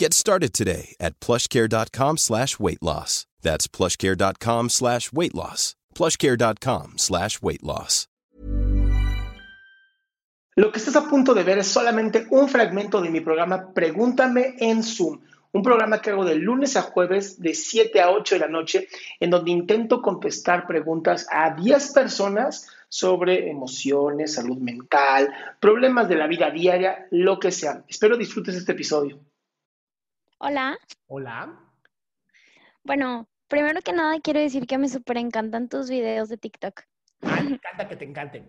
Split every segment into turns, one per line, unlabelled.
Get started today at plushcare.com slash weight loss. That's plushcare.com slash weight loss. plushcare.com slash weight loss.
Lo que estás a punto de ver es solamente un fragmento de mi programa Pregúntame en Zoom, un programa que hago de lunes a jueves de 7 a 8 de la noche, en donde intento contestar preguntas a 10 personas sobre emociones, salud mental, problemas de la vida diaria, lo que sea. Espero disfrutes este episodio.
Hola.
Hola.
Bueno, primero que nada quiero decir que me súper encantan tus videos de TikTok.
Ay, me encanta que te encanten.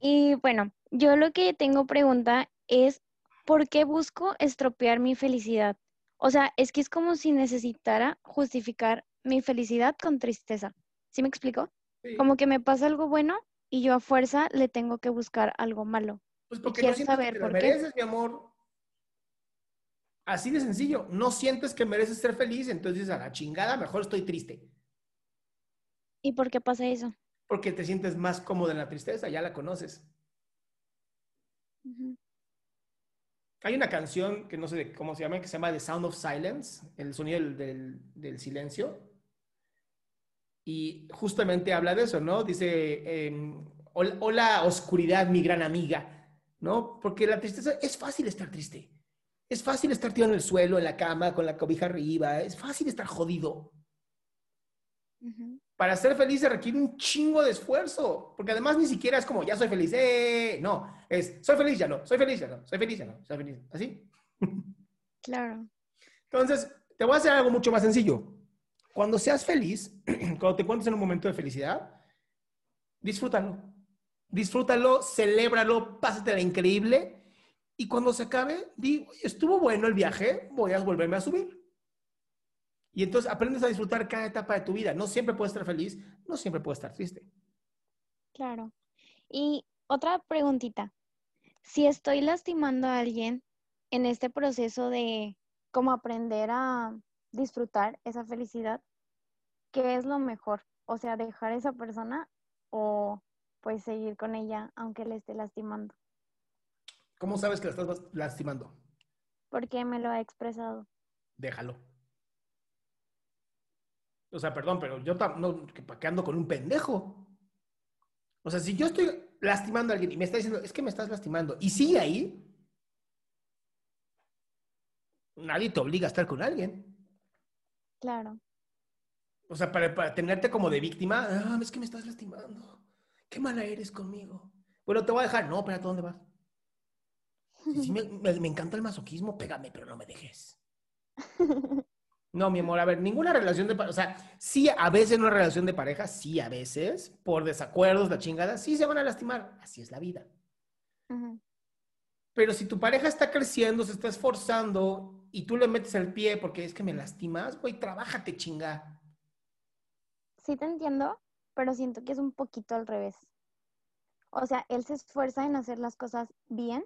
Y bueno, yo lo que tengo pregunta es, ¿por qué busco estropear mi felicidad? O sea, es que es como si necesitara justificar mi felicidad con tristeza. ¿Sí me explico?
Sí.
Como que me pasa algo bueno y yo a fuerza le tengo que buscar algo malo.
Pues porque no te lo
por qué.
mereces, mi amor. Así de sencillo. No sientes que mereces ser feliz, entonces a la chingada, mejor estoy triste.
¿Y por qué pasa eso?
Porque te sientes más cómodo en la tristeza, ya la conoces. Hay una canción que no sé de cómo se llama, que se llama The Sound of Silence, el sonido del, del- del silencio. Y justamente habla de eso, ¿no? Dice, "Hol- hola oscuridad, mi gran amiga, ¿no? Porque la tristeza, es fácil estar triste. Es fácil estar tirado en el suelo, en la cama, con la cobija arriba. Es fácil estar jodido. Para ser feliz se requiere un chingo de esfuerzo, porque además ni siquiera es como, ya soy feliz, ¡eh! No, es, soy feliz, ya no, soy feliz, ya no, soy feliz, ya no, soy feliz, así.
Claro.
Entonces, te voy a hacer algo mucho más sencillo. Cuando seas feliz, cuando te encuentres en un momento de felicidad, disfrútalo. Disfrútalo, celébralo, pásatela increíble. Y cuando se acabe, di, "Oye, estuvo bueno el viaje, voy a volverme a subir. Y entonces aprendes a disfrutar cada etapa de tu vida. No siempre puedes estar feliz, no siempre puedes estar triste.
Claro. Y otra preguntita. Si estoy lastimando a alguien en este proceso de cómo aprender a disfrutar esa felicidad, ¿qué es lo mejor? O sea, dejar a esa persona o pues seguir con ella aunque le esté lastimando,
¿Cómo sabes que la estás lastimando?
porque me lo ha expresado.
Déjalo. O sea, perdón, pero yo no, que pa' qué ando con un pendejo. O sea, si yo estoy lastimando a alguien y me está diciendo, es que me estás lastimando, y sigue ahí, nadie te obliga a estar con alguien.
Claro.
O sea, para, para tenerte como de víctima, ah, es que me estás lastimando. Qué mala eres conmigo. Bueno, te voy a dejar. No, espérate, ¿dónde vas? Sí, me, me- me encanta el masoquismo, pégame, pero no me dejes. No, mi amor, a ver, ninguna relación de pareja, o sea, sí, a veces una relación de pareja, sí, a veces, por desacuerdos, la chingada, sí se van a lastimar. Así es la vida. Pero si tu pareja está creciendo, se está esforzando y tú le metes el pie porque es que me lastimas, güey, trabájate, chinga.
Sí te entiendo, pero siento que es un poquito al revés. O sea, él se esfuerza en hacer las cosas bien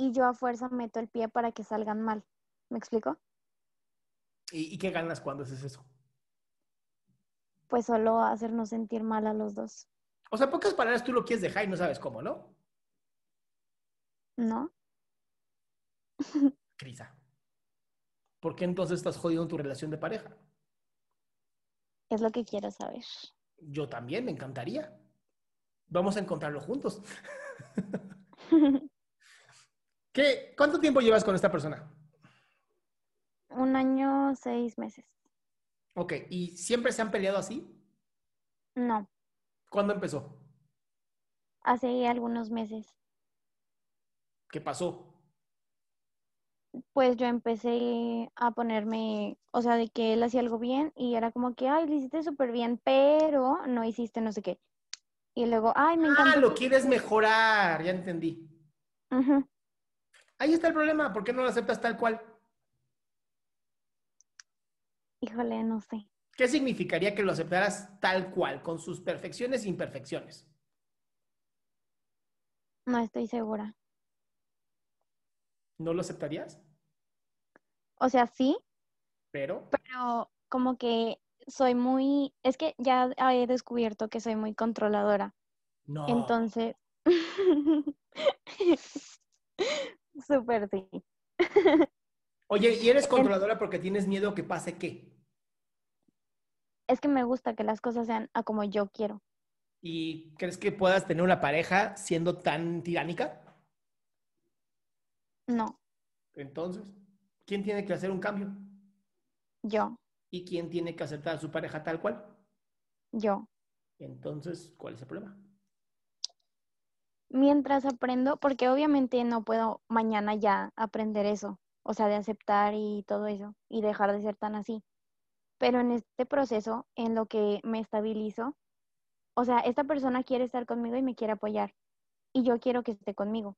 y yo a fuerza meto el pie para que salgan mal. ¿Me explico?
¿Y, y qué ganas cuando haces eso?
Pues solo hacernos sentir mal a los dos,
O sea, pocas palabras, tú lo quieres dejar y no sabes cómo, ¿no?
¿no?
Crisa. ¿Por qué entonces estás jodido en tu relación de pareja?
Es lo que quiero saber.
Yo también, me encantaría. Vamos a encontrarlo juntos. ¿Qué, ¿Cuánto tiempo llevas con esta persona?
Un año, seis meses.
Ok, ¿y siempre se han peleado así?
No,
¿Cuándo empezó?
hace algunos meses.
¿Qué pasó?
Pues yo empecé a ponerme, o sea, de que él hacía algo bien y era como que, ay, lo hiciste súper bien, pero no hiciste no sé qué. Y luego, ay, me
Ah,
encantó.
lo quieres mejorar, ya entendí.
Ujú.
Ahí está el problema, ¿por qué no lo aceptas tal cual?
Híjole, no sé.
¿Qué significaría que lo aceptaras tal cual, con sus perfecciones e imperfecciones?
No estoy segura.
¿No lo aceptarías?
O sea, sí,
Pero,
pero como que soy muy, es que ya he descubierto que soy muy controladora.
no.
Entonces, súper sí.
Oye, ¿y eres controladora porque tienes miedo que pase qué?
Es que me gusta que las cosas sean a como yo quiero.
¿Y crees que puedas tener una pareja siendo tan tiránica?
No,
Entonces, ¿quién tiene que hacer un cambio?
yo,
¿Y quién tiene que aceptar a su pareja tal cual?
yo.
Entonces, ¿cuál es el problema?
Mientras aprendo, porque obviamente no puedo mañana ya aprender eso, o sea, de aceptar y todo eso, y dejar de ser tan así. Pero en este proceso, en lo que me estabilizo, o sea, esta persona quiere estar conmigo y me quiere apoyar, y yo quiero que esté conmigo,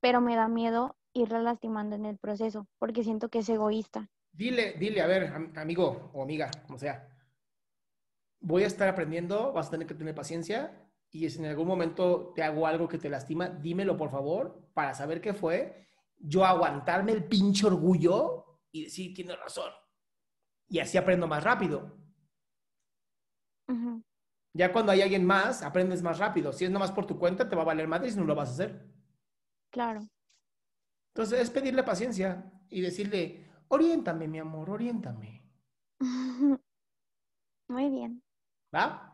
pero me da miedo irla lastimando en el proceso, porque siento que es egoísta.
Dile, dile, a ver, am- amigo o amiga, como sea, voy a estar aprendiendo, vas a tener que tener paciencia y si en algún momento te hago algo que te lastima, dímelo por favor para saber qué fue, yo aguantarme el pinche orgullo y decir, tienes razón. Y así aprendo más rápido. Ya cuando hay alguien más, aprendes más rápido. Si es nomás por tu cuenta, te va a valer madre y no lo vas a hacer.
claro.
Entonces es pedirle paciencia y decirle, oriéntame, mi amor, oriéntame.
Muy bien,
¿Va?